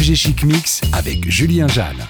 FG Chic Mix avec Julien Jeanne.